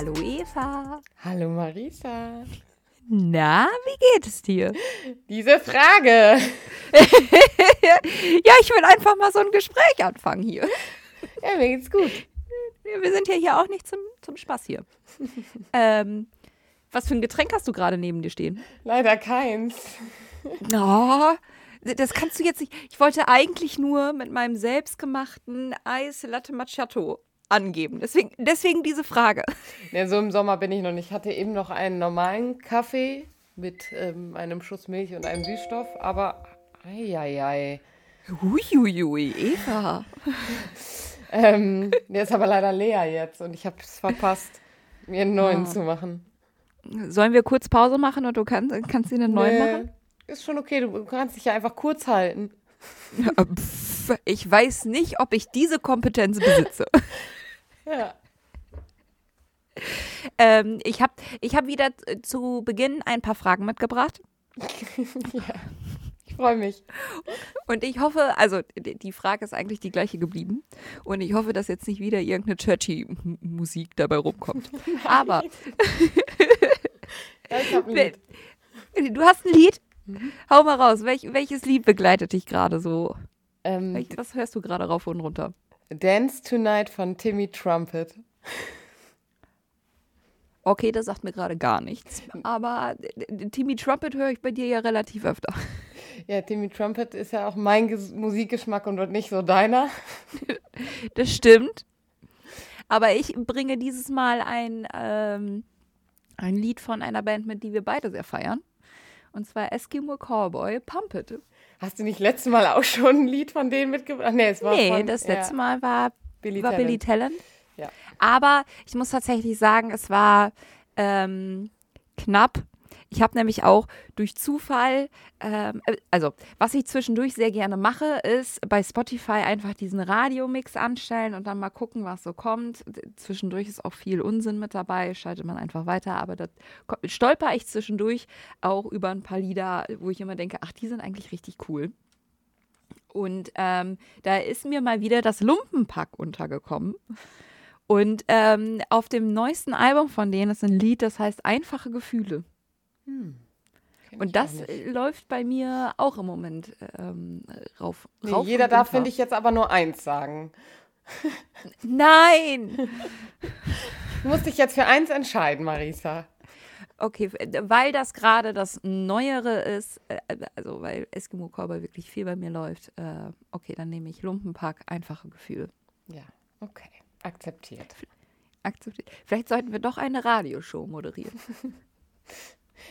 Hallo Eva. Hallo Marisa. Na, wie geht es dir? Diese Frage. ja, ich will einfach mal so ein Gespräch anfangen hier. Ja, mir geht's gut. Wir sind ja hier auch nicht zum, zum Spaß hier. ähm, was für ein Getränk hast du gerade neben dir stehen? Leider keins. Oh, das kannst du jetzt nicht. Ich wollte eigentlich nur mit meinem selbstgemachten Eis Latte Macchiato angeben. Deswegen, deswegen diese Frage. Ja, so im Sommer bin ich noch nicht. Ich hatte eben noch einen normalen Kaffee mit ähm, einem Schuss Milch und einem Süßstoff, aber eieiei. Huiuiui, Eva. ähm, der ist aber leider leer jetzt und ich habe es verpasst, mir einen neuen Oh. zu machen. Sollen wir kurz Pause machen und du kannst, kannst dir einen neuen Nee, machen? Ist schon okay, du kannst dich ja einfach kurz halten. Äh, Ich weiß nicht, ob ich diese Kompetenz besitze. Ja. ähm, ich habe ich hab wieder zu Beginn ein paar Fragen mitgebracht. Ich freue mich. Und ich hoffe, also die Frage ist eigentlich die gleiche geblieben. Und ich hoffe, dass jetzt nicht wieder irgendeine churchy M- Musik dabei rumkommt. Aber Ja, ich hab ein Lied. du hast ein Lied? Hau mal raus. Welch, welches Lied begleitet dich gerade so? Ähm, was hörst du gerade rauf und runter? Dance Tonight von Timmy Trumpet. Okay, das sagt mir gerade gar nichts. Aber d- Timmy Trumpet höre ich bei dir ja relativ öfter. Ja, Timmy Trumpet ist ja auch mein Ges Musikgeschmack und nicht so deiner. Das stimmt. Aber ich bringe dieses Mal ein, ähm, ein Lied von einer Band mit, die wir beide sehr feiern. Und zwar Eskimo Cowboy Pump It. Hast du nicht letztes Mal auch schon ein Lied von denen mitgebracht? Nee, es war Nee, von, das ja, letzte Mal war, Billy war Talent. Billy Talent. Ja. Aber ich muss tatsächlich sagen, es war ähm, knapp. Ich habe nämlich auch durch Zufall, ähm, äh, also was ich zwischendurch sehr gerne mache, ist bei Spotify einfach diesen Radiomix anstellen und dann mal gucken, was so kommt. Zwischendurch ist auch viel Unsinn mit dabei, schaltet man einfach weiter, aber da stolper ich zwischendurch auch über ein paar Lieder, wo ich immer denke, ach, die sind eigentlich richtig cool. Und ähm, da ist mir mal wieder das Lumpenpack untergekommen. Und ähm, auf dem neuesten Album von denen ist ein Lied, das heißt Einfache Gefühle. Ich Und das äh, läuft bei mir auch im Moment ähm, rauf. Nee, rauf jeder darf, finde ich, jetzt aber nur eins sagen. Nein! Du musst dich jetzt für eins entscheiden, Marisa. Okay, äh, weil das gerade das Neuere ist, äh, also weil Eskimo Cowboy wirklich viel bei mir läuft, äh, okay, dann nehme ich Lumpenpack, einfache Gefühle. Ja, okay. Akzeptiert. Akzeptiert. Vielleicht sollten wir doch eine Radioshow moderieren.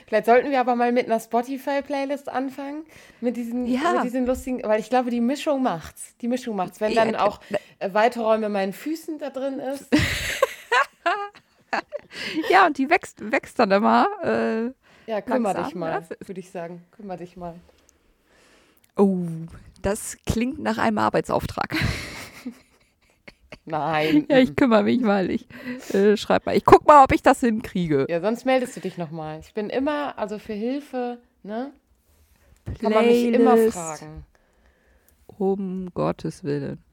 Vielleicht sollten wir aber mal mit einer Spotify-Playlist anfangen. Mit diesen, Ja. mit diesen lustigen, weil ich glaube, die Mischung macht's. Die Mischung macht's. Wenn dann auch äh, weite Räume meinen Füßen da drin ist. Ja, und die wächst, wächst dann immer. Äh, Ja, kümmer Langsam, dich mal, würde ich sagen. Kümmer dich mal. oh, das klingt nach einem Arbeitsauftrag. Nein. Ja, ich kümmere mich mal. Ich äh, schreib mal. Ich guck mal, ob ich das hinkriege. Ja, sonst meldest du dich nochmal. Ich bin immer, also für Hilfe, ne? Kann man mich immer Playlist. fragen. Um Gottes Willen.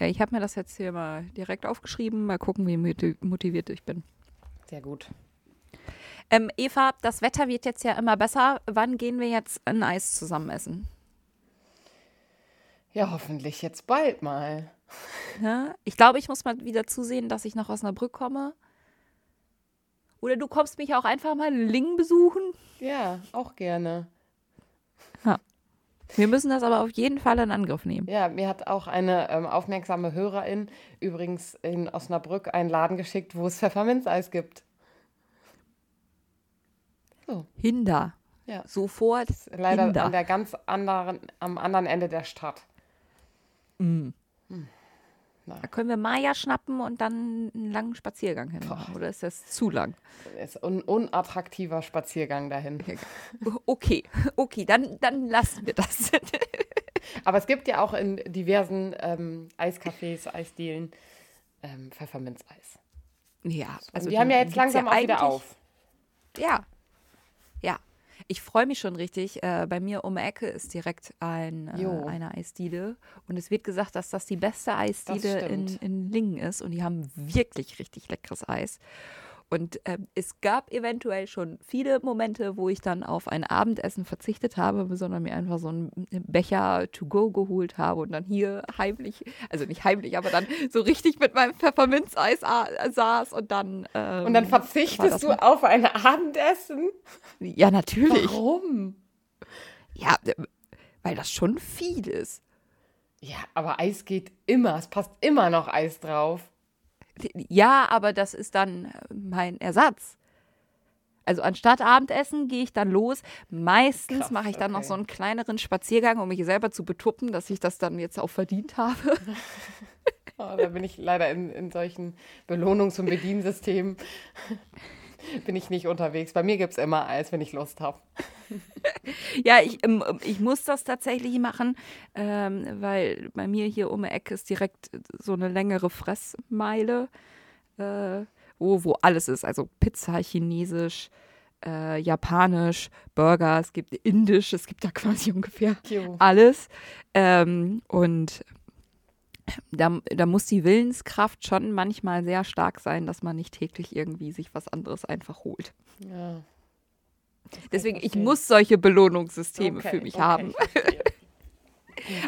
Ja, ich habe mir das jetzt hier mal direkt aufgeschrieben. Mal gucken, wie moti- motiviert ich bin. Sehr gut. Ähm, Eva, das Wetter wird jetzt ja immer besser. Wann gehen wir jetzt ein Eis zusammen essen? Ja, hoffentlich jetzt bald mal. Ja? Ich glaube, ich muss mal wieder zusehen, dass ich nach Osnabrück komme. Oder du kommst mich auch einfach mal in Lingen besuchen. Ja, auch gerne. Wir müssen das aber auf jeden Fall in Angriff nehmen. Ja, mir hat auch eine ähm, aufmerksame Hörerin übrigens in Osnabrück einen Laden geschickt, wo es Pfefferminzeis gibt. So, Hinder. ja. Sofort. Leider Hinder. an der ganz anderen, am anderen Ende der Stadt. Da können wir Maya schnappen und dann einen langen Spaziergang hin machen. Oder ist das zu lang? Ist ein unattraktiver Spaziergang dahin. Okay, okay, dann, dann lassen wir das. Aber es gibt ja auch in diversen ähm, Eiscafés, Eisdielen ähm, Pfefferminzeis. ja, Also die haben ja jetzt langsam auch wieder auf. Ja, ja. Ich freue mich schon richtig. Äh, bei mir um die Ecke ist direkt ein, äh, eine Eisdiele. Und es wird gesagt, dass das die beste Eisdiele in, in Lingen ist. Und die haben wirklich richtig leckeres Eis. Und ähm, es gab eventuell schon viele Momente, wo ich dann auf ein Abendessen verzichtet habe, sondern mir einfach so einen Becher to go geholt habe und dann hier heimlich, also nicht heimlich, aber dann so richtig mit meinem Pfefferminzeis saß und dann. Ähm, Und dann verzichtest du auf ein Abendessen? Ja, natürlich. Warum? Ja, äh, weil das schon viel ist. Ja, aber Eis geht immer. Es passt immer noch Eis drauf. Ja, aber das ist dann äh, mein Ersatz. Also anstatt Abendessen gehe ich dann los. Meistens Krass, mache ich dann noch okay. so einen kleineren Spaziergang, um mich selber zu betuppen, dass ich das dann jetzt auch verdient habe. Oh, da bin ich leider in, in solchen Belohnungs- und Bediensystemen bin ich nicht unterwegs. Bei mir gibt es immer Eis, wenn ich Lust habe. Ja, ich, ähm, ich muss das tatsächlich machen, ähm, weil bei mir hier um die Ecke ist direkt so eine längere Fressmeile, äh, wo, wo alles ist. Also Pizza, Chinesisch, äh, Japanisch, Burger, es gibt Indisch, es gibt da quasi ungefähr Jo. alles. Ähm, und da, da muss die Willenskraft schon manchmal sehr stark sein, dass man nicht täglich irgendwie sich was anderes einfach holt. Ja. Deswegen, ich muss solche Belohnungssysteme Okay, für mich okay, haben.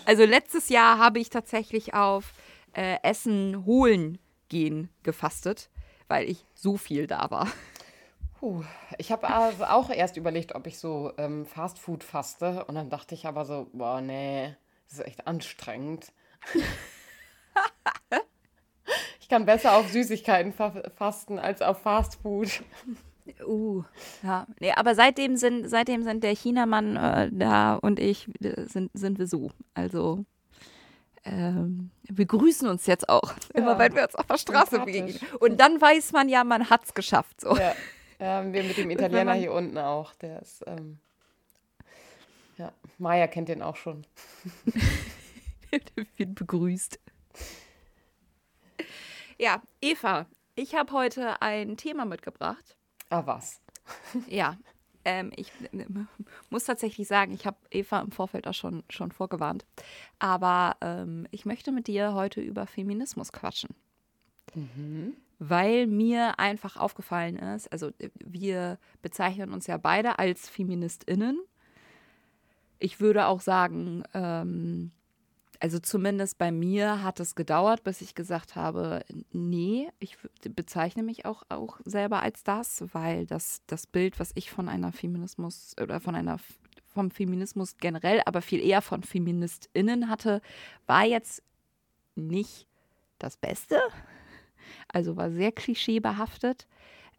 Also letztes Jahr habe ich tatsächlich auf äh, Essen holen gehen gefastet, weil ich so viel da war. Puh, ich habe also auch erst überlegt, ob ich so ähm, Fastfood faste. Und dann dachte ich aber so, boah, nee, das ist echt anstrengend. ich kann besser auf Süßigkeiten fa fasten als auf Fastfood. Uh, ja. Nee, aber seitdem sind, seitdem sind der Chinamann äh, da und ich äh, sind, sind wir so. Also ähm, wir grüßen uns jetzt auch, immer wenn wir uns auf der Straße begegnen. Und dann weiß man ja, man hat's geschafft. So. Ja, ja wir mit dem Italiener man- hier unten auch. Der ist, ähm, ja, Maya kennt den auch schon. wird begrüßt. Ja, Eva, ich habe heute ein Thema mitgebracht. Ah, was? Ja, ähm, ich äh, muss tatsächlich sagen, ich habe Eva im Vorfeld auch schon, schon vorgewarnt. Aber ähm, ich möchte mit dir heute über Feminismus quatschen. Weil mir einfach aufgefallen ist, also äh, wir bezeichnen uns ja beide als FeministInnen. Ich würde auch sagen, ähm, also zumindest bei mir hat es gedauert, bis ich gesagt habe, nee, ich bezeichne mich auch, auch selber als das, weil das, das Bild, was ich von einer Feminismus oder von einer vom Feminismus generell, aber viel eher von FeministInnen hatte, war jetzt nicht das Beste. Also war sehr klischeebehaftet.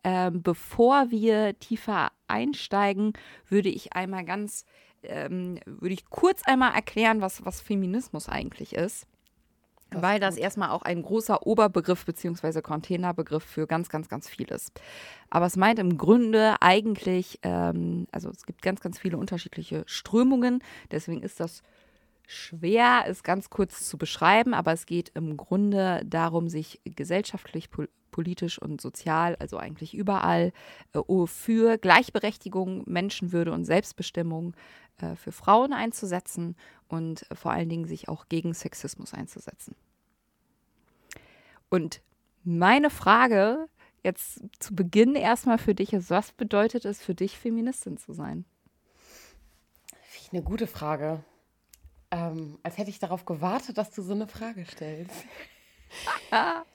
Ähm, bevor wir tiefer einsteigen, würde ich einmal ganz, ähm, würde ich kurz einmal erklären, was, was Feminismus eigentlich ist. Das weil ist das gut. erstmal auch ein großer Oberbegriff bzw. Containerbegriff für ganz, ganz, ganz vieles. Aber es meint im Grunde eigentlich, ähm, also es gibt ganz, ganz viele unterschiedliche Strömungen. Deswegen ist das schwer, es ganz kurz zu beschreiben, aber es geht im Grunde darum, sich gesellschaftlich, pol politisch und sozial, also eigentlich überall, äh, für Gleichberechtigung, Menschenwürde und Selbstbestimmung äh, für Frauen einzusetzen und äh, vor allen Dingen sich auch gegen Sexismus einzusetzen. Und meine Frage jetzt zu Beginn erstmal für dich ist, was bedeutet es für dich, Feministin zu sein? Eine gute Frage. Ähm, als hätte ich darauf gewartet, dass du so eine Frage stellst.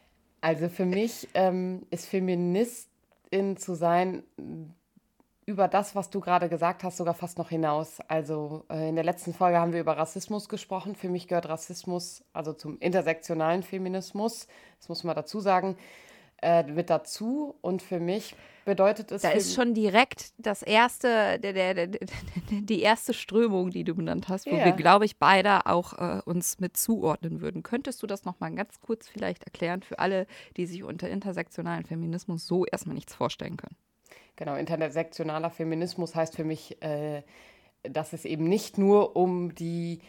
Also für mich ähm, ist Feministin zu sein über das, was du gerade gesagt hast, sogar fast noch hinaus. Also äh, in der letzten Folge haben wir über Rassismus gesprochen. Für mich gehört Rassismus, also zum intersektionalen Feminismus, das muss man dazu sagen, äh, mit dazu. Und für mich bedeutet es... Da ist schon direkt das erste, der, der, der, die erste Strömung, die du benannt hast, wo Ja. wir, glaube ich, beide auch äh, uns mit zuordnen würden. Könntest du das nochmal ganz kurz vielleicht erklären für alle, die sich unter intersektionalen Feminismus so erstmal nichts vorstellen können? Genau, intersektionaler Feminismus heißt für mich, äh, dass es eben nicht nur um die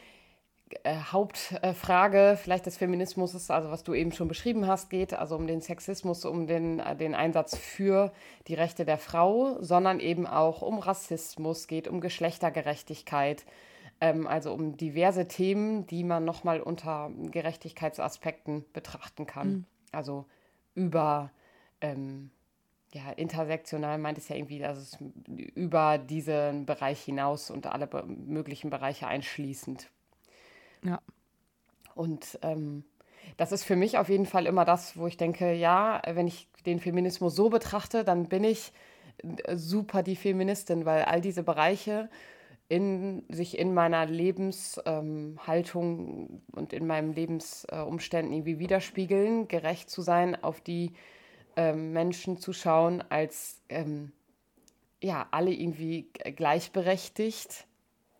äh, Hauptfrage vielleicht des Feminismus ist, also was du eben schon beschrieben hast, geht, also um den Sexismus, um den, äh, den Einsatz für die Rechte der Frau, sondern eben auch um Rassismus, geht um Geschlechtergerechtigkeit, ähm, also um diverse Themen, die man nochmal unter Gerechtigkeitsaspekten betrachten kann. Mhm. Also über ähm, ja, intersektional meint es ja irgendwie, also es über diesen Bereich hinaus und alle möglichen Bereiche einschließend. Ja. Und ähm, das ist für mich auf jeden Fall immer das, wo ich denke, ja, wenn ich den Feminismus so betrachte, dann bin ich äh, super die Feministin, weil all diese Bereiche in, sich in meiner Lebenshaltung ähm, und in meinen Lebensumständen äh, irgendwie widerspiegeln, gerecht zu sein, auf die ähm, Menschen zu schauen, als ähm, ja, alle irgendwie gleichberechtigt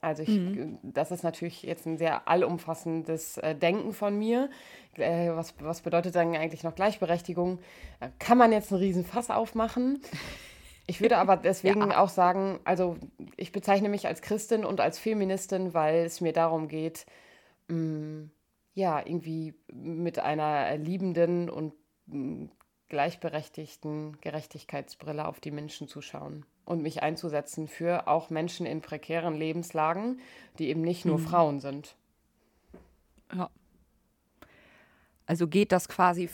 also ich, mhm. das ist natürlich jetzt ein sehr allumfassendes äh, Denken von mir. Äh, was, was bedeutet dann eigentlich noch Gleichberechtigung? Da kann man jetzt einen riesen Fass aufmachen. Ich würde aber deswegen ja. auch sagen, also ich bezeichne mich als Christin und als Feministin, weil es mir darum geht, mh, mm, ja, irgendwie mit einer liebenden und mh, mm, gleichberechtigten Gerechtigkeitsbrille auf die Menschen zu schauen und mich einzusetzen für auch Menschen in prekären Lebenslagen, die eben nicht nur mhm. Frauen sind. Ja. Also geht das quasi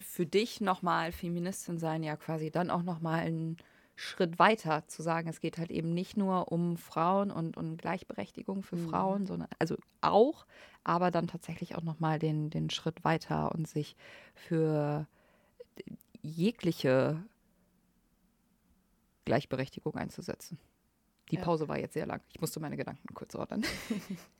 für dich nochmal, Feministin sein, ja quasi dann auch nochmal einen Schritt weiter zu sagen, es geht halt eben nicht nur um Frauen und, und Gleichberechtigung für mhm. Frauen, sondern also auch, aber dann tatsächlich auch nochmal den, den Schritt weiter und sich für jegliche Gleichberechtigung einzusetzen. Die ja. Pause war jetzt sehr lang. Ich musste meine Gedanken kurz ordnen.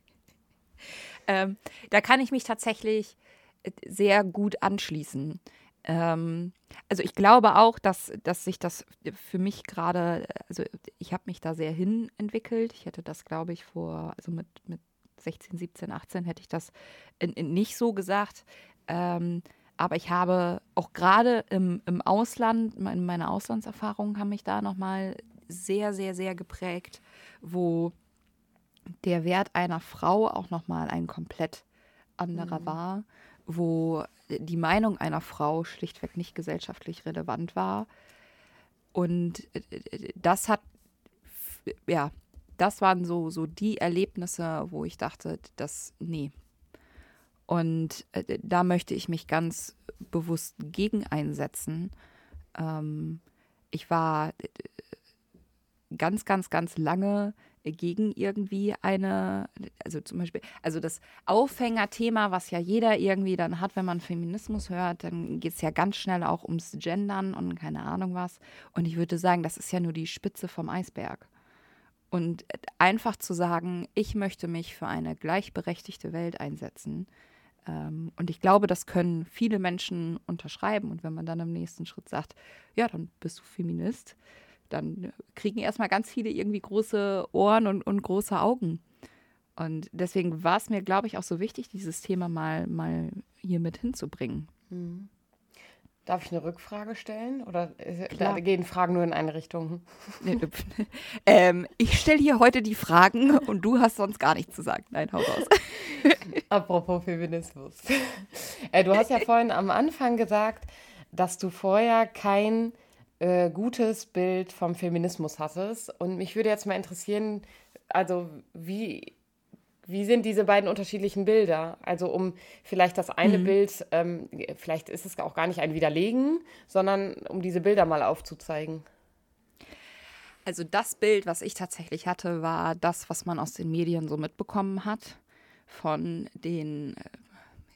ähm, da kann ich mich tatsächlich äh, sehr gut anschließen. Ähm, also ich glaube auch, dass, dass sich das für mich gerade, also ich habe mich da sehr hin entwickelt. Ich hätte das, glaube ich, vor, also mit, mit 16, 17, 18 hätte ich das in, in nicht so gesagt. Ähm, aber ich habe auch gerade im, im Ausland, meine Auslandserfahrungen haben mich da nochmal sehr, sehr, sehr geprägt, wo der Wert einer Frau auch nochmal ein komplett anderer mhm. war, wo die Meinung einer Frau schlichtweg nicht gesellschaftlich relevant war. Und das hat, ja, das waren so, so die Erlebnisse, wo ich dachte, das, nee, und äh, da möchte ich mich ganz bewusst gegen einsetzen. Ähm, ich war ganz, ganz, ganz lange gegen irgendwie eine, also zum Beispiel, also das Aufhängerthema, was ja jeder irgendwie dann hat, wenn man Feminismus hört, dann geht es ja ganz schnell auch ums Gendern und keine Ahnung was. Und ich würde sagen, das ist ja nur die Spitze vom Eisberg. Und äh, einfach zu sagen, ich möchte mich für eine gleichberechtigte Welt einsetzen, ähm, und ich glaube, das können viele Menschen unterschreiben. Und wenn man dann im nächsten Schritt sagt, ja, dann bist du Feminist, dann kriegen erstmal ganz viele irgendwie große Ohren und, und große Augen. Und deswegen war es mir, glaube ich, auch so wichtig, dieses Thema mal, mal hier mit hinzubringen. Mhm. Darf ich eine Rückfrage stellen? Oder da gehen Fragen nur in eine Richtung? ähm, ich stelle hier heute die Fragen und du hast sonst gar nichts zu sagen. Nein, hau raus. Apropos Feminismus. Äh, du hast ja vorhin am Anfang gesagt, dass du vorher kein äh, gutes Bild vom Feminismus hattest. Und mich würde jetzt mal interessieren, also wie wie sind diese beiden unterschiedlichen Bilder? Also um vielleicht das eine mhm. Bild, ähm, vielleicht ist es auch gar nicht ein Widerlegen, sondern um diese Bilder mal aufzuzeigen. Also das Bild, was ich tatsächlich hatte, war das, was man aus den Medien so mitbekommen hat von den, äh,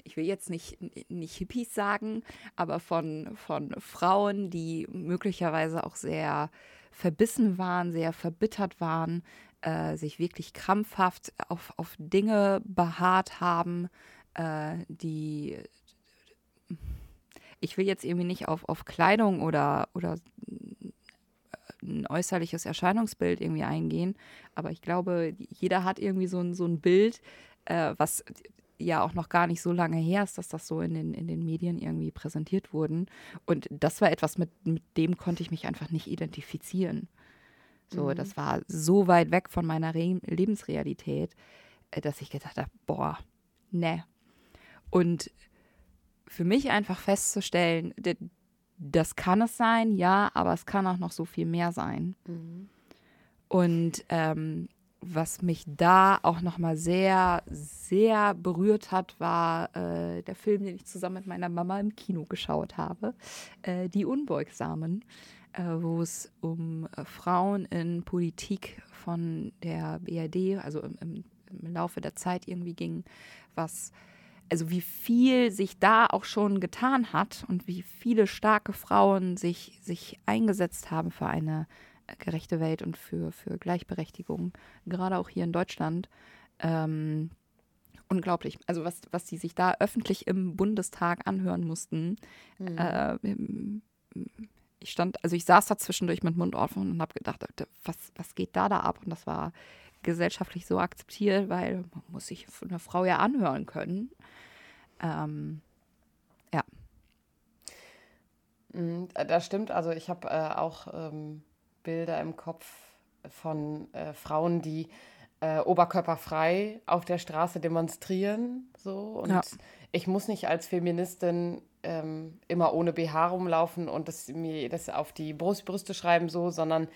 ich will jetzt nicht, nicht Hippies sagen, aber von, von Frauen, die möglicherweise auch sehr verbissen waren, sehr verbittert waren, äh, sich wirklich krampfhaft auf, auf Dinge beharrt haben, äh, die ich will jetzt irgendwie nicht auf, auf Kleidung oder, oder ein äußerliches Erscheinungsbild irgendwie eingehen, aber ich glaube, jeder hat irgendwie so ein, so ein Bild, äh, was ja auch noch gar nicht so lange her ist, dass das so in den, in den Medien irgendwie präsentiert wurden. Und das war etwas, mit, mit dem konnte ich mich einfach nicht identifizieren. So, mhm. das war so weit weg von meiner Re Lebensrealität, äh, dass ich gedacht habe, boah, ne. Und für mich einfach festzustellen, das kann es sein, ja, aber es kann auch noch so viel mehr sein. Mhm. Und ähm, was mich da auch nochmal sehr, sehr berührt hat, war äh, der Film, den ich zusammen mit meiner Mama im Kino geschaut habe, äh, Die Unbeugsamen, äh, wo es um äh, Frauen in Politik von der BRD, also im, im, im, Laufe der Zeit irgendwie ging, was, also wie viel sich da auch schon getan hat und wie viele starke Frauen sich, sich eingesetzt haben für eine gerechte Welt und für, für Gleichberechtigung, gerade auch hier in Deutschland. Ähm, unglaublich. Also was, was die sich da öffentlich im Bundestag anhören mussten. Mhm. Äh, ich stand, also ich saß da zwischendurch mit Mund offen und habe gedacht, was, was geht da da ab? Und das war gesellschaftlich so akzeptiert, weil man muss sich von einer Frau ja anhören können. Ähm, ja. Mhm, das stimmt. Also ich habe äh, auch ähm, Bilder im Kopf von äh, Frauen, die äh, oberkörperfrei auf der Straße demonstrieren. So. Und ja. ich muss nicht als Feministin ähm, immer ohne BH rumlaufen und das, mir das auf die Brust, Brüste schreiben, so, sondern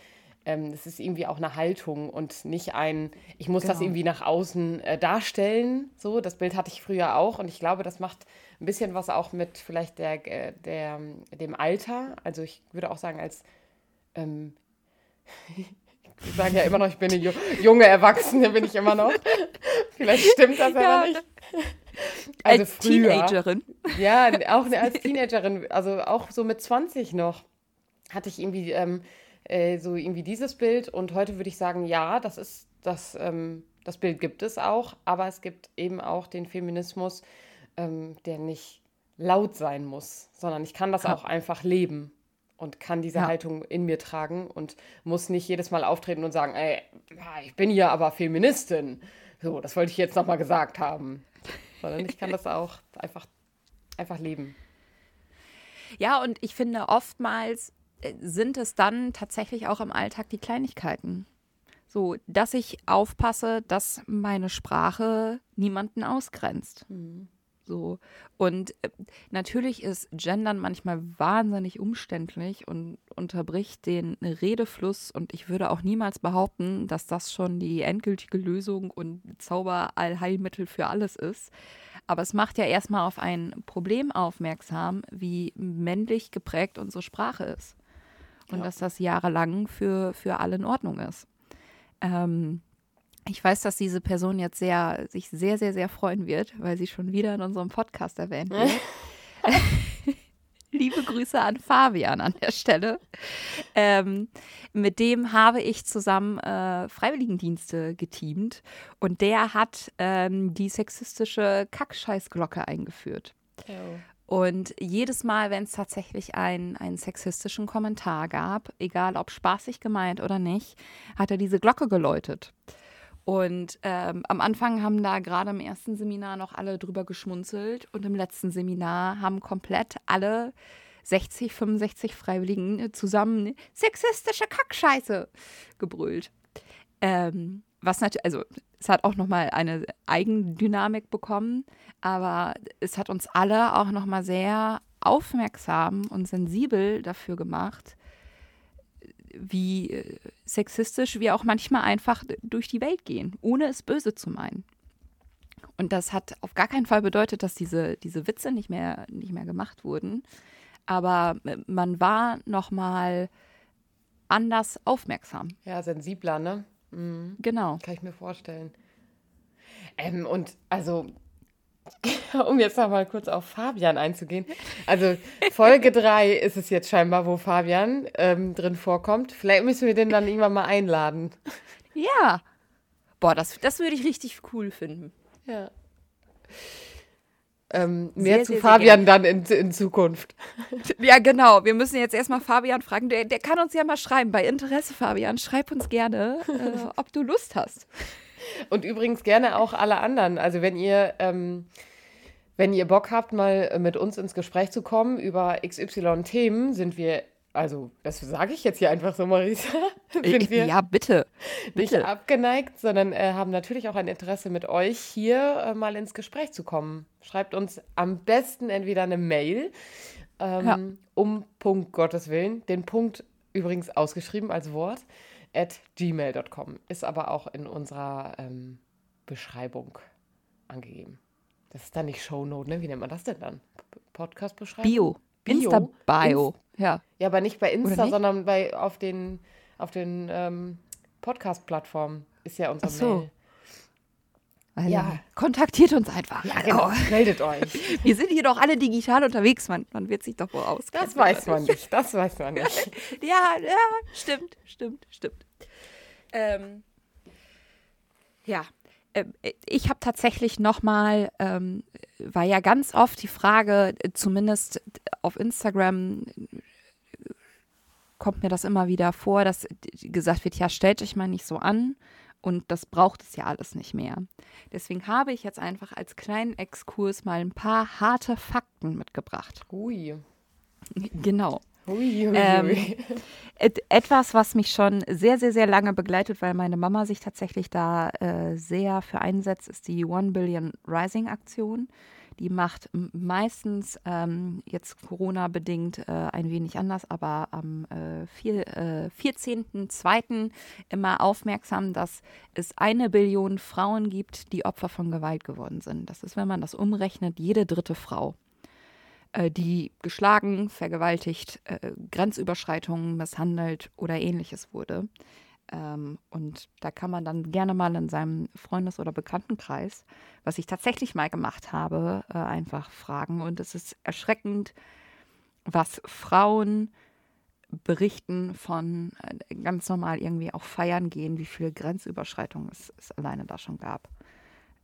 ähm, es ist irgendwie auch eine Haltung und nicht ein, ich muss genau. das irgendwie nach außen äh, darstellen. So, das Bild hatte ich früher auch und ich glaube, das macht ein bisschen was auch mit vielleicht der, äh, der, dem Alter. Also ich würde auch sagen, als ähm, ich sage ja immer noch, ich bin eine junge Erwachsene, bin ich immer noch. Vielleicht stimmt das ja, aber nicht. Also als früher, Teenagerin. Ja, auch als Teenagerin, also auch so mit 20 noch, hatte ich irgendwie ähm, äh, so irgendwie dieses Bild und heute würde ich sagen, ja, das ist das, ähm, das Bild gibt es auch, aber es gibt eben auch den Feminismus, ähm, der nicht laut sein muss, sondern ich kann das ja. auch einfach leben und kann diese ja. Haltung in mir tragen und muss nicht jedes Mal auftreten und sagen, ey, ich bin hier aber Feministin. So, das wollte ich jetzt nochmal gesagt haben. Sondern ich kann das auch einfach, einfach leben. Ja, und ich finde, oftmals äh, sind es dann tatsächlich auch im Alltag die Kleinigkeiten. So, dass ich aufpasse, dass meine Sprache niemanden ausgrenzt. Mhm. So. Und äh, natürlich ist Gendern manchmal wahnsinnig umständlich und unterbricht den Redefluss. Und ich würde auch niemals behaupten, dass das schon die endgültige Lösung und Zauberallheilmittel für alles ist. Aber es macht ja erstmal auf ein Problem aufmerksam, wie männlich geprägt unsere Sprache ist. Und ja. dass das jahrelang für, für alle in Ordnung ist. Ähm, ich weiß, dass diese Person jetzt sehr, sich sehr, sehr, sehr freuen wird, weil sie schon wieder in unserem Podcast erwähnt wird. Liebe Grüße an Fabian an der Stelle. Ähm, mit dem habe ich zusammen äh, Freiwilligendienste geteamt und der hat ähm, die sexistische Kackscheißglocke eingeführt. Oh. Und jedes Mal, wenn es tatsächlich ein, einen sexistischen Kommentar gab, egal ob spaßig gemeint oder nicht, hat er diese Glocke geläutet. Und ähm, am Anfang haben da gerade im ersten Seminar noch alle drüber geschmunzelt und im letzten Seminar haben komplett alle 60, 65 Freiwilligen zusammen sexistische Kackscheiße gebrüllt. Ähm, was natürlich, also es hat auch nochmal eine Eigendynamik bekommen, aber es hat uns alle auch nochmal sehr aufmerksam und sensibel dafür gemacht, wie äh, sexistisch wir auch manchmal einfach durch die Welt gehen, ohne es böse zu meinen. Und das hat auf gar keinen Fall bedeutet, dass diese, diese Witze nicht mehr, nicht mehr gemacht wurden. Aber äh, man war nochmal anders aufmerksam. Ja, sensibler, ne? Mhm. Genau. Kann ich mir vorstellen. Ähm, und also um jetzt noch mal kurz auf Fabian einzugehen. Also Folge 3 ist es jetzt scheinbar, wo Fabian ähm, drin vorkommt. Vielleicht müssen wir den dann irgendwann mal einladen. Ja. Boah, das, das würde ich richtig cool finden. Ja. Ähm, mehr sehr, zu sehr, Fabian sehr dann in, in Zukunft. Ja, genau. Wir müssen jetzt erstmal Fabian fragen. Der, der kann uns ja mal schreiben. Bei Interesse, Fabian, schreib uns gerne, äh, ob du Lust hast. Und übrigens gerne auch alle anderen. Also wenn ihr, ähm, wenn ihr Bock habt, mal mit uns ins Gespräch zu kommen über XY-Themen, sind wir also das sage ich jetzt hier einfach so, Marisa, sind Ich, wir ja, bitte. nicht bitte. abgeneigt, sondern äh, haben natürlich auch ein Interesse mit euch hier äh, mal ins Gespräch zu kommen. Schreibt uns am besten entweder eine Mail ähm, Ja. um Punkt Gottes Willen, den Punkt übrigens ausgeschrieben als Wort, at gmail.com. Ist aber auch in unserer ähm, Beschreibung angegeben. Das ist dann nicht Shownote, ne? Wie nennt man das denn dann? Podcast-Beschreibung? Bio. Bio? Insta-Bio. Ja. Ja, aber nicht bei Insta, nicht? sondern bei auf den, auf den ähm, Podcast-Plattformen ist ja unsere Ach so. Mail. Also, Ja. Kontaktiert uns einfach. Ja, genau. Meldet euch. Wir sind hier doch alle digital unterwegs, man, man wird sich doch wohl auskennen. Das weiß man nicht. Das weiß man nicht. Ja, ja, stimmt, stimmt, stimmt. Ähm, ja, ähm, ich habe tatsächlich nochmal, ähm, war ja ganz oft die Frage, äh, zumindest auf Instagram äh, kommt mir das immer wieder vor, dass äh, gesagt wird, ja, stellt euch mal nicht so an. Und das braucht es ja alles nicht mehr. Deswegen habe ich jetzt einfach als kleinen Exkurs mal ein paar harte Fakten mitgebracht. Hui. Genau. Ähm. Et etwas, was mich schon sehr, sehr, sehr lange begleitet, weil meine Mama sich tatsächlich da äh, sehr für einsetzt, ist die One Billion Rising Aktion. Die macht meistens ähm, jetzt Corona-bedingt äh, ein wenig anders, aber am äh, äh, 14.02. immer aufmerksam, dass es eine Billion Frauen gibt, die Opfer von Gewalt geworden sind. Das ist, wenn man das umrechnet, jede dritte Frau äh, die geschlagen, vergewaltigt, äh, Grenzüberschreitungen misshandelt oder ähnliches wurde. Ähm, und da kann man dann gerne mal in seinem Freundes- oder Bekanntenkreis, was ich tatsächlich mal gemacht habe, äh, einfach fragen. Und es ist erschreckend, was Frauen berichten von ganz normal irgendwie auch feiern gehen, wie viele Grenzüberschreitungen es, es alleine da schon gab.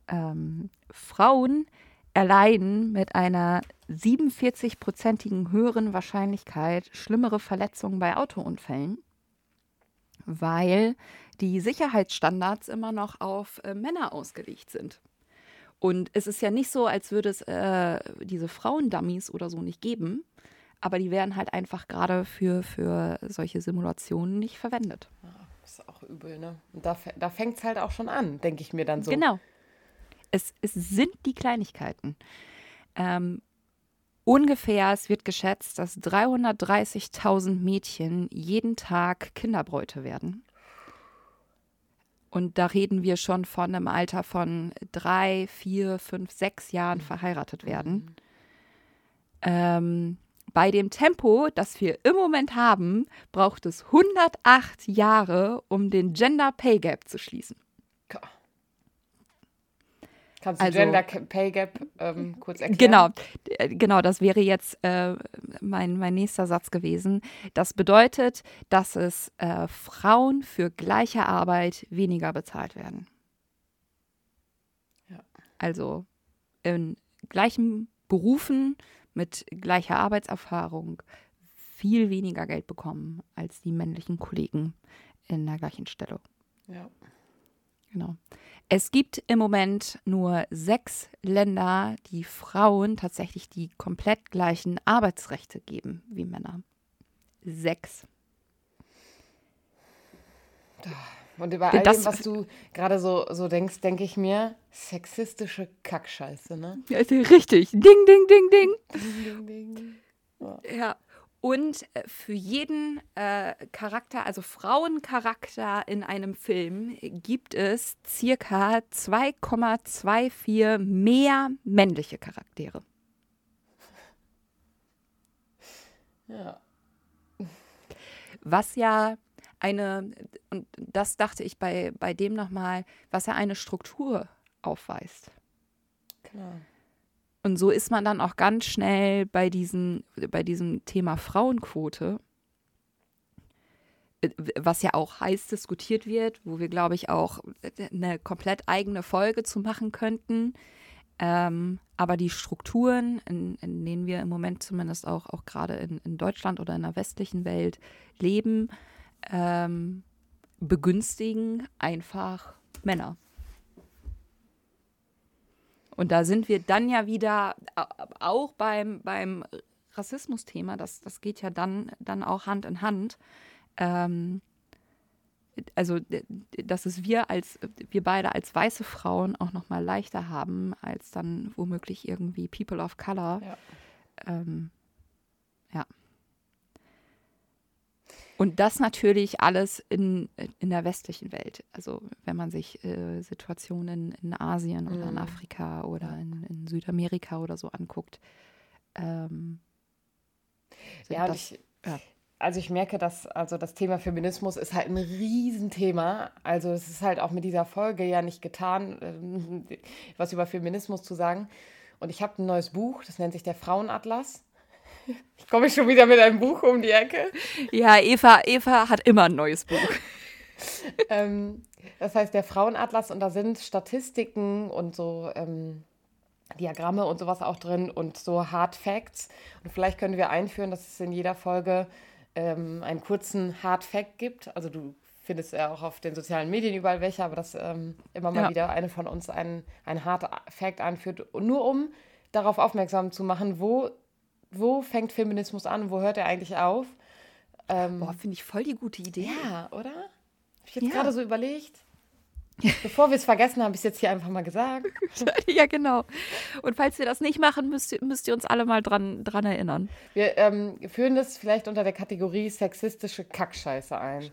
Ähm, Frauen erleiden mit einer 47-prozentigen höheren Wahrscheinlichkeit schlimmere Verletzungen bei Autounfällen, weil die Sicherheitsstandards immer noch auf äh, Männer ausgelegt sind. Und es ist ja nicht so, als würde es äh, diese Frauendummies oder so nicht geben, aber die werden halt einfach gerade für, für solche Simulationen nicht verwendet. Das ist auch übel, ne? Und da, da fängt es halt auch schon an, denke ich mir dann so. Genau. Es, es sind die Kleinigkeiten. Ähm, ungefähr, es wird geschätzt, dass 330.000 Mädchen jeden Tag Kinderbräute werden. Und da reden wir schon von einem Alter von drei, vier, fünf, sechs Jahren verheiratet werden. Ähm, bei dem Tempo, das wir im Moment haben, braucht es 108 Jahre, um den Gender Pay Gap zu schließen. Kannst du Also- Gender Pay Gap ähm, kurz erklären? Genau, genau, das wäre jetzt äh, mein, mein nächster Satz gewesen. Das bedeutet, dass es äh, Frauen für gleiche Arbeit weniger bezahlt werden. Ja. Also in gleichen Berufen mit gleicher Arbeitserfahrung viel weniger Geld bekommen als die männlichen Kollegen in der gleichen Stelle. Ja. Genau. Es gibt im Moment nur sechs Länder, die Frauen tatsächlich die komplett gleichen Arbeitsrechte geben wie Männer. Sechs. Und über all Das- dem, was du gerade so, so denkst, denke ich mir, sexistische Kackscheiße, ne? Ja, Richtig. Ding, ding, ding, ding. Ding, ding, ding. Ja. Und äh, für jeden äh, Charakter, also Frauencharakter in einem Film, gibt es circa 2,24 mehr männliche Charaktere. Ja. was ja eine, und das dachte ich bei, bei dem nochmal, was ja eine Struktur aufweist. Klar. Und so ist man dann auch ganz schnell bei, diesen, bei diesem Thema Frauenquote, äh, was ja auch heiß diskutiert wird, wo wir, glaube ich, auch eine komplett eigene Folge zu machen könnten. Ähm, aber die Strukturen, in, in denen wir im Moment zumindest auch, auch gerade in, in Deutschland oder in der westlichen Welt leben, ähm, begünstigen einfach Männer. Und da sind wir dann ja wieder au- auch beim, beim Rassismus-Thema, das, das geht ja dann, dann auch Hand in Hand. Ähm, also, dass es wir als, wir beide als weiße Frauen auch noch mal leichter haben, als dann womöglich irgendwie People of Color. Ja. Ähm, Und das natürlich alles in, in der westlichen Welt. Also wenn man sich äh, Situationen in Asien oder in mhm. Afrika oder in, in, Südamerika oder so anguckt. Ähm, ja, das, ich, ja, also ich merke, dass also das Thema Feminismus ist halt ein Riesenthema. Also es ist halt auch mit dieser Folge ja nicht getan, äh, was über Feminismus zu sagen. Und ich habe ein neues Buch, das nennt sich der Frauenatlas. Ich komme schon wieder mit einem Buch um die Ecke. Ja, Eva, Eva hat immer ein neues Buch. ähm, das heißt der Frauenatlas und da sind Statistiken und so ähm, Diagramme und sowas auch drin und so Hard Facts. Und vielleicht können wir einführen, dass es in jeder Folge ähm, einen kurzen Hard Fact gibt. Also du findest ja auch auf den sozialen Medien überall welche, aber dass ähm, immer mal ja. wieder eine von uns einen, einen Hard Fact einführt, nur um darauf aufmerksam zu machen, wo, wo fängt Feminismus an, wo hört er eigentlich auf. Ähm, Boah, finde ich voll die gute Idee. Ja, oder? Habe ich jetzt ja. gerade so überlegt. Bevor wir es vergessen, habe ich es jetzt hier einfach mal gesagt. ja, genau. Und falls wir das nicht machen, müsst ihr, müsst ihr uns alle mal dran, dran erinnern. Wir ähm, führen das vielleicht unter der Kategorie sexistische Kackscheiße ein.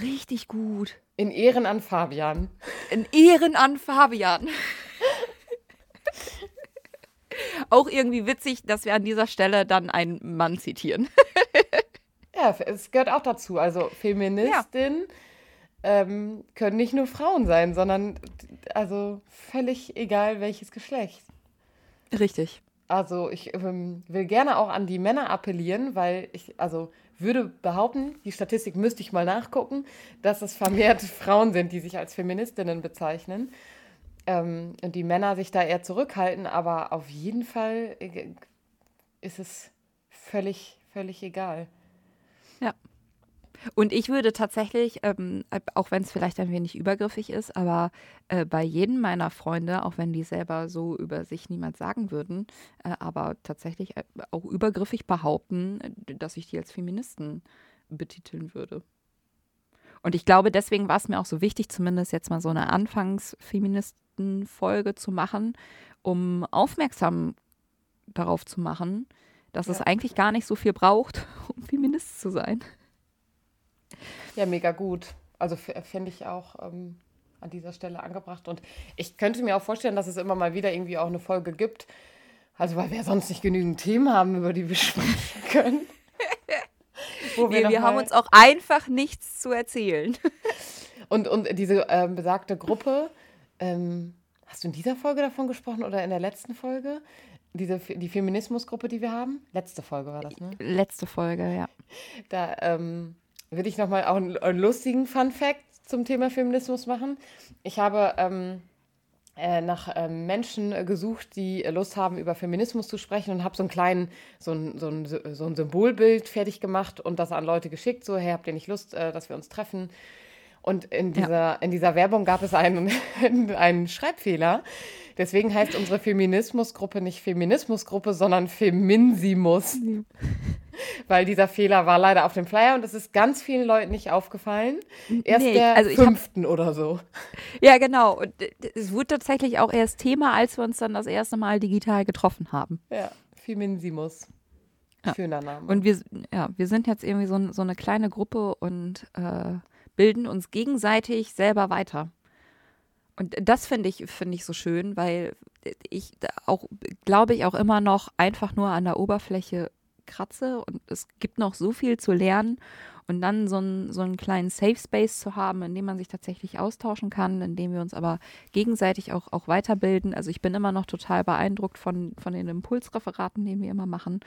Richtig gut. In Ehren an Fabian. In Ehren an Fabian. Auch irgendwie witzig, dass wir an dieser Stelle dann einen Mann zitieren. ja, es gehört auch dazu. Also Feministin. Ja ähm, können nicht nur Frauen sein, sondern also völlig egal welches Geschlecht. Richtig. Also ich ähm, will gerne auch an die Männer appellieren, weil ich also würde behaupten, die Statistik müsste ich mal nachgucken, dass es vermehrt Frauen sind, die sich als Feministinnen bezeichnen. Ähm, und die Männer sich da eher zurückhalten, aber auf jeden Fall äh, ist es völlig, völlig egal. Ja. Und ich würde tatsächlich, ähm, auch wenn es vielleicht ein wenig übergriffig ist, aber äh, bei jedem meiner Freunde, auch wenn die selber so über sich niemand sagen würden, äh, aber tatsächlich äh, auch übergriffig behaupten, dass ich die als Feministen betiteln würde. Und ich glaube, deswegen war es mir auch so wichtig, zumindest jetzt mal so eine Anfangs-Feministen-Folge zu machen, um aufmerksam darauf zu machen, dass ja. es eigentlich gar nicht so viel braucht, um Feminist zu sein. Ja, mega gut. Also fände ich auch ähm, an dieser Stelle angebracht. Und ich könnte mir auch vorstellen, dass es immer mal wieder irgendwie auch eine Folge gibt. Also, weil wir sonst nicht genügend Themen haben, über die wir sprechen können. wir, nee, wir haben uns auch einfach nichts zu erzählen. und, und diese ähm, besagte Gruppe, ähm, hast du in dieser Folge davon gesprochen oder in der letzten Folge? Diese, die Feminismusgruppe, die wir haben? Letzte Folge war das, ne? Letzte Folge, ja. Da, ähm, will ich nochmal auch einen, einen, lustigen Fun-Fact zum Thema Feminismus machen. Ich habe ähm, äh, nach ähm, Menschen gesucht, die Lust haben, über Feminismus zu sprechen und habe so einen kleinen, so ein, so, ein, so ein Symbolbild fertig gemacht und das an Leute geschickt. So, hey, habt ihr nicht Lust, äh, dass wir uns treffen? Und in dieser, ja. in dieser Werbung gab es einen, einen Schreibfehler. Deswegen heißt unsere Feminismusgruppe nicht Feminismusgruppe, sondern Feminsimus. Weil dieser Fehler war leider auf dem Flyer und es ist ganz vielen Leuten nicht aufgefallen. Erst nee, der also fünften hab, oder so. Ja, genau. Und es wurde tatsächlich auch erst Thema, als wir uns dann das erste Mal digital getroffen haben. Ja, Feminsimus. Ja. Schöner Name. Und wir, ja, wir sind jetzt irgendwie so, so eine kleine Gruppe und äh, bilden uns gegenseitig selber weiter. Und das finde ich, finde ich so schön, weil ich auch, glaube ich, auch immer noch einfach nur an der Oberfläche kratze und es gibt noch so viel zu lernen und dann so einen, so einen kleinen Safe Space zu haben, in dem man sich tatsächlich austauschen kann, in dem wir uns aber gegenseitig auch, auch weiterbilden. Also ich bin immer noch total beeindruckt von, von den Impulsreferaten, die wir immer machen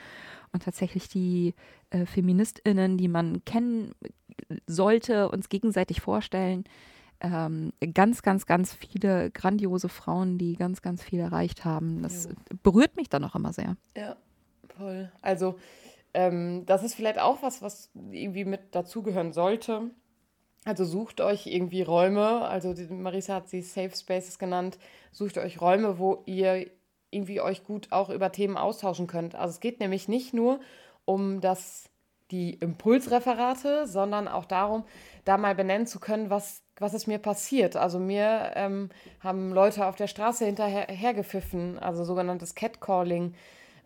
und tatsächlich die äh, FeministInnen, die man kennen sollte, uns gegenseitig vorstellen ähm, ganz, ganz, ganz viele grandiose Frauen, die ganz, ganz viel erreicht haben. Das ja. berührt mich dann auch immer sehr. Ja, voll. Also ähm, das ist vielleicht auch was, was irgendwie mit dazugehören sollte. Also sucht euch irgendwie Räume, also Marisa hat sie Safe Spaces genannt, sucht euch Räume, wo ihr irgendwie euch gut auch über Themen austauschen könnt. Also es geht nämlich nicht nur um das, die Impulsreferate, sondern auch darum, da mal benennen zu können, was, was ist mir passiert. Also mir ähm, haben Leute auf der Straße hinterhergepfiffen, also sogenanntes Catcalling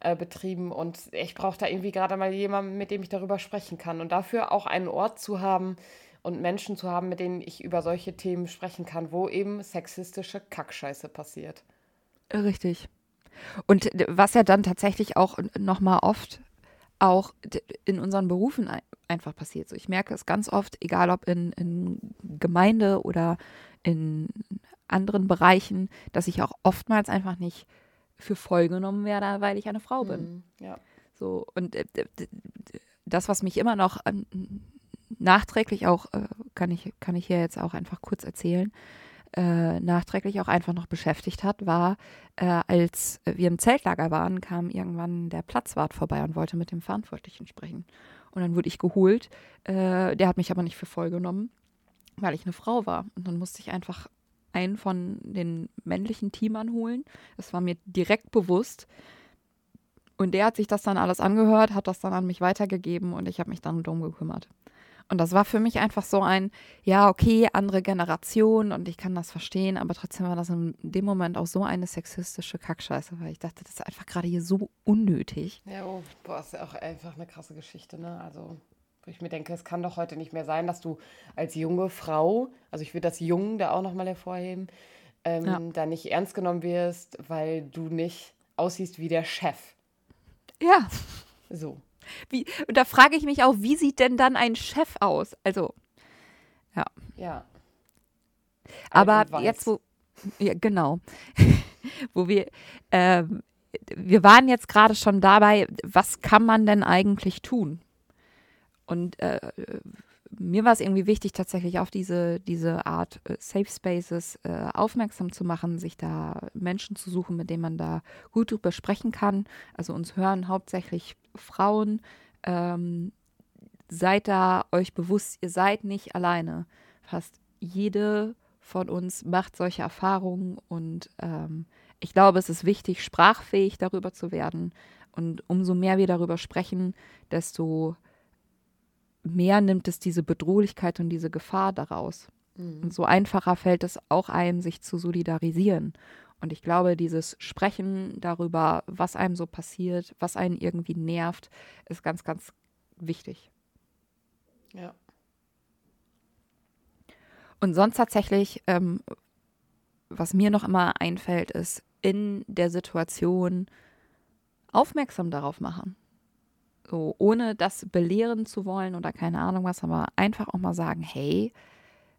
betrieben und ich brauche da irgendwie gerade mal jemanden, mit dem ich darüber sprechen kann und dafür auch einen Ort zu haben, und Menschen zu haben, mit denen ich über solche Themen sprechen kann, wo eben sexistische Kackscheiße passiert. Richtig. Und was ja dann tatsächlich auch nochmal oft auch in unseren Berufen einfach passiert. So, ich merke es ganz oft, egal ob in, in Gemeinde oder in anderen Bereichen, dass ich auch oftmals einfach nicht für voll genommen werde, weil ich eine Frau bin. Mhm, ja. So, und das, was mich immer noch nachträglich auch, äh, kann, ich, kann ich hier jetzt auch einfach kurz erzählen, äh, nachträglich auch einfach noch beschäftigt hat, war, äh, als wir im Zeltlager waren, kam irgendwann der Platzwart vorbei und wollte mit dem Verantwortlichen sprechen. Und dann wurde ich geholt. Äh, der hat mich aber nicht für voll genommen, weil ich eine Frau war. Und dann musste ich einfach einen von den männlichen Teamern holen. Das war mir direkt bewusst. Und der hat sich das dann alles angehört, hat das dann an mich weitergegeben und ich habe mich dann drum gekümmert. Und das war für mich einfach so ein, ja, okay, andere Generation und ich kann das verstehen, aber trotzdem war das in dem Moment auch so eine sexistische Kackscheiße, weil ich dachte, das ist einfach gerade hier so unnötig. Ja, oh, boah, ist ja auch einfach eine krasse Geschichte, ne? Also, wo ich mir denke, es kann doch heute nicht mehr sein, dass du als junge Frau, also ich würde das Jung da auch nochmal hervorheben, ähm, ja. da nicht ernst genommen wirst, weil du nicht aussiehst wie der Chef. Ja. So. Wie, und da frage ich mich auch, wie sieht denn dann ein Chef aus? Also, ja. Ja. Aber jetzt, wo, ja, genau, wo wir, äh, wir waren jetzt gerade schon dabei, was kann man denn eigentlich tun? Und äh, mir war es irgendwie wichtig, tatsächlich auf diese, diese Art äh, Safe Spaces äh, aufmerksam zu machen, sich da Menschen zu suchen, mit denen man da gut drüber sprechen kann. Also uns hören hauptsächlich Frauen. Ähm, seid da euch bewusst, ihr seid nicht alleine. Fast jede von uns macht solche Erfahrungen und ähm, ich glaube, es ist wichtig, sprachfähig darüber zu werden. Und umso mehr wir darüber sprechen, desto mehr nimmt es diese Bedrohlichkeit und diese Gefahr daraus. Mhm. Und so einfacher fällt es auch einem, sich zu solidarisieren. Und ich glaube, dieses Sprechen darüber, was einem so passiert, was einen irgendwie nervt, ist ganz, ganz wichtig. Ja. Und sonst tatsächlich, ähm, was mir noch immer einfällt, ist in der Situation aufmerksam darauf machen. So, ohne das belehren zu wollen oder keine Ahnung was, aber einfach auch mal sagen, hey,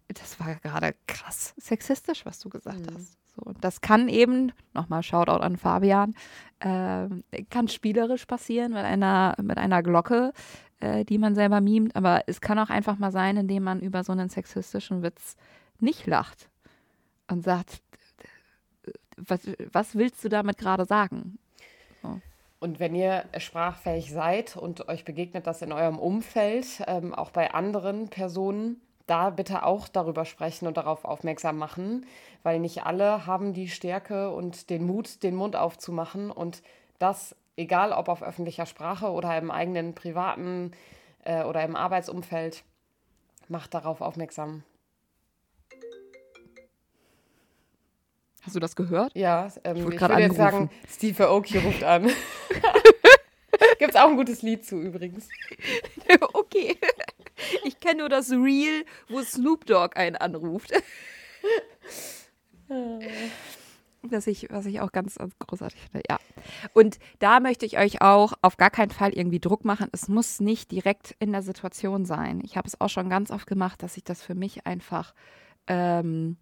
das war gerade krass sexistisch, was du gesagt mhm. hast. So, und das kann eben, nochmal Shoutout an Fabian, äh, kann spielerisch passieren mit einer, mit einer Glocke, äh, die man selber mimt, aber es kann auch einfach mal sein, indem man über so einen sexistischen Witz nicht lacht und sagt, was, was willst du damit gerade sagen? So. Und wenn ihr sprachfähig seid und euch begegnet das in eurem Umfeld, ähm, auch bei anderen Personen, da bitte auch darüber sprechen und darauf aufmerksam machen, weil nicht alle haben die Stärke und den Mut, den Mund aufzumachen und das, egal ob auf öffentlicher Sprache oder im eigenen privaten äh, oder im Arbeitsumfeld, macht darauf aufmerksam. Hast du das gehört? Ja, ähm, ich, ich würde jetzt sagen, Steve Aoki ruft an. Gibt es auch ein gutes Lied zu übrigens. okay. Ich kenne nur das Reel, wo Snoop Dogg einen anruft. was ich, was ich auch ganz, ganz großartig finde, ja. Und da möchte ich euch auch auf gar keinen Fall irgendwie Druck machen. Es muss nicht direkt in der Situation sein. Ich habe es auch schon ganz oft gemacht, dass ich das für mich einfach ähm,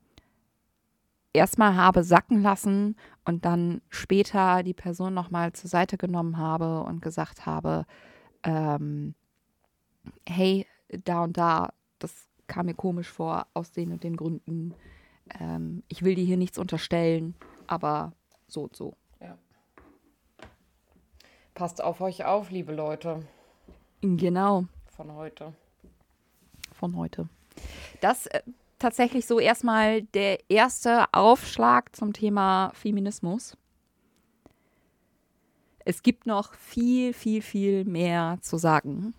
erstmal habe sacken lassen und dann später die Person nochmal zur Seite genommen habe und gesagt habe, ähm, hey, da und da, das kam mir komisch vor aus den und den Gründen. Ähm, ich will dir hier nichts unterstellen, aber so und so. Ja. Passt auf euch auf, liebe Leute. Genau. Von heute. Von heute. Das äh, tatsächlich so erstmal der erste Aufschlag zum Thema Feminismus. es gibt noch viel, viel, viel mehr zu sagen.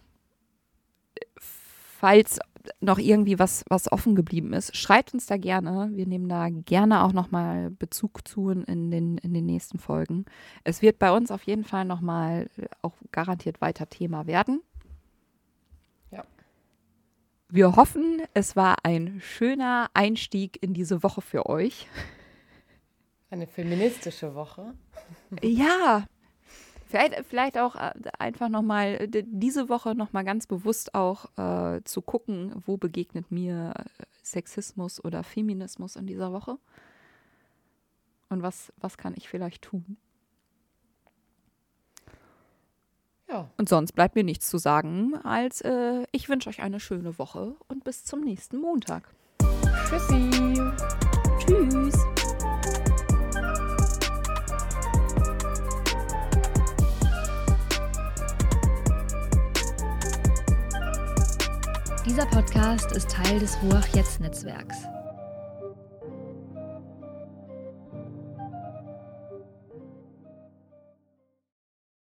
Falls noch irgendwie was, was offen geblieben ist, schreibt uns da gerne. Wir nehmen da gerne auch nochmal Bezug zu in den, in den nächsten Folgen. Es wird bei uns auf jeden Fall nochmal auch garantiert weiter Thema werden. Wir hoffen, es war ein schöner Einstieg in diese Woche für euch. Eine feministische Woche. Ja, Vielleicht, vielleicht auch äh, einfach nochmal diese Woche nochmal ganz bewusst auch äh, zu gucken, wo begegnet mir äh, Sexismus oder Feminismus in dieser Woche und was, was kann ich vielleicht tun. Ja. Und sonst bleibt mir nichts zu sagen, als äh, ich wünsche euch eine schöne Woche und bis zum nächsten Montag. Tschüssi. Tschüss. Dieser Podcast ist Teil des Ruach Jetzt Netzwerks.